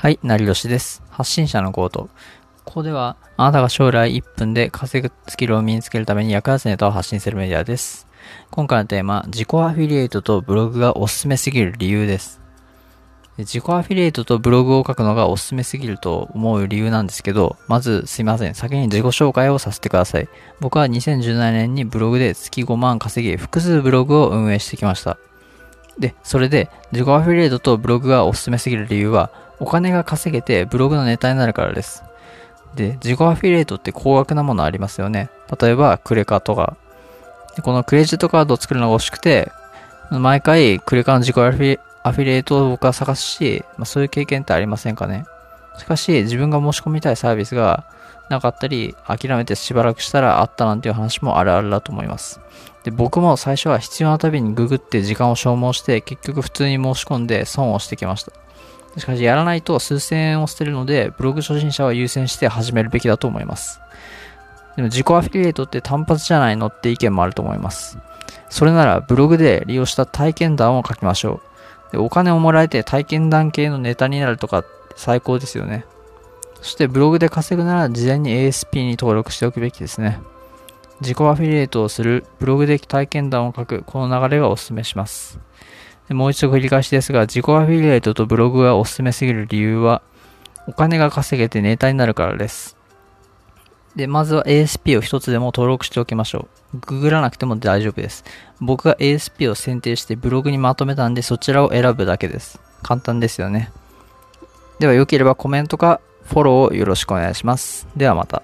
はい、成吉です。発信者のコート。ここでは、あなたが将来1分で稼ぐスキルを身につけるために役立つネタを発信するメディアです。今回のテーマ、自己アフィリエイトとブログがおすすめすぎる理由です。自己アフィリエイトとブログを書くのがおすすめすぎると思う理由なんですけど、まずすいません。先に自己紹介をさせてください。僕は2017年にブログで月5万稼ぎ、複数ブログを運営してきました。で、それで自己アフィリエイトとブログがおすすめすぎる理由は、お金が稼げてブログのネタになるからです。で、自己アフィリエイトって高額なものありますよね。例えば、クレカとか。このクレジットカードを作るのが欲しくて、毎回クレカの自己アフィリエイトを僕は探すし、まあ、そういう経験ってありませんかね。しかし、自分が申し込みたいサービスがなかったり、諦めてしばらくしたらあったなんていう話もあるあるだと思います。で、僕も最初は必要なたびにググって時間を消耗して、結局普通に申し込んで損をしてきました。しかし、やらないと数千円を捨てるので、ブログ初心者は優先して始めるべきだと思います。でも自己アフィリエイトって単発じゃないのって意見もあると思います。それならブログで利用した体験談を書きましょう。でお金をもらえて体験談系のネタになるとかっ最高ですよね。そしてブログで稼ぐなら事前に ASP に登録しておくべきですね。自己アフィリエイトをする、ブログで体験談を書く、この流れがお勧めします。でもう一度繰り返しですが、自己アフィリエイトとブログがお勧めすぎる理由は、お金が稼げてネタになるからです。で、まずは ASP を一つでも登録しておきましょう。ググらなくても大丈夫です。僕が ASP を選定してブログにまとめたんで、そちらを選ぶだけです。簡単ですよね。では、良ければコメントかフォローをよろしくお願いします。ではまた。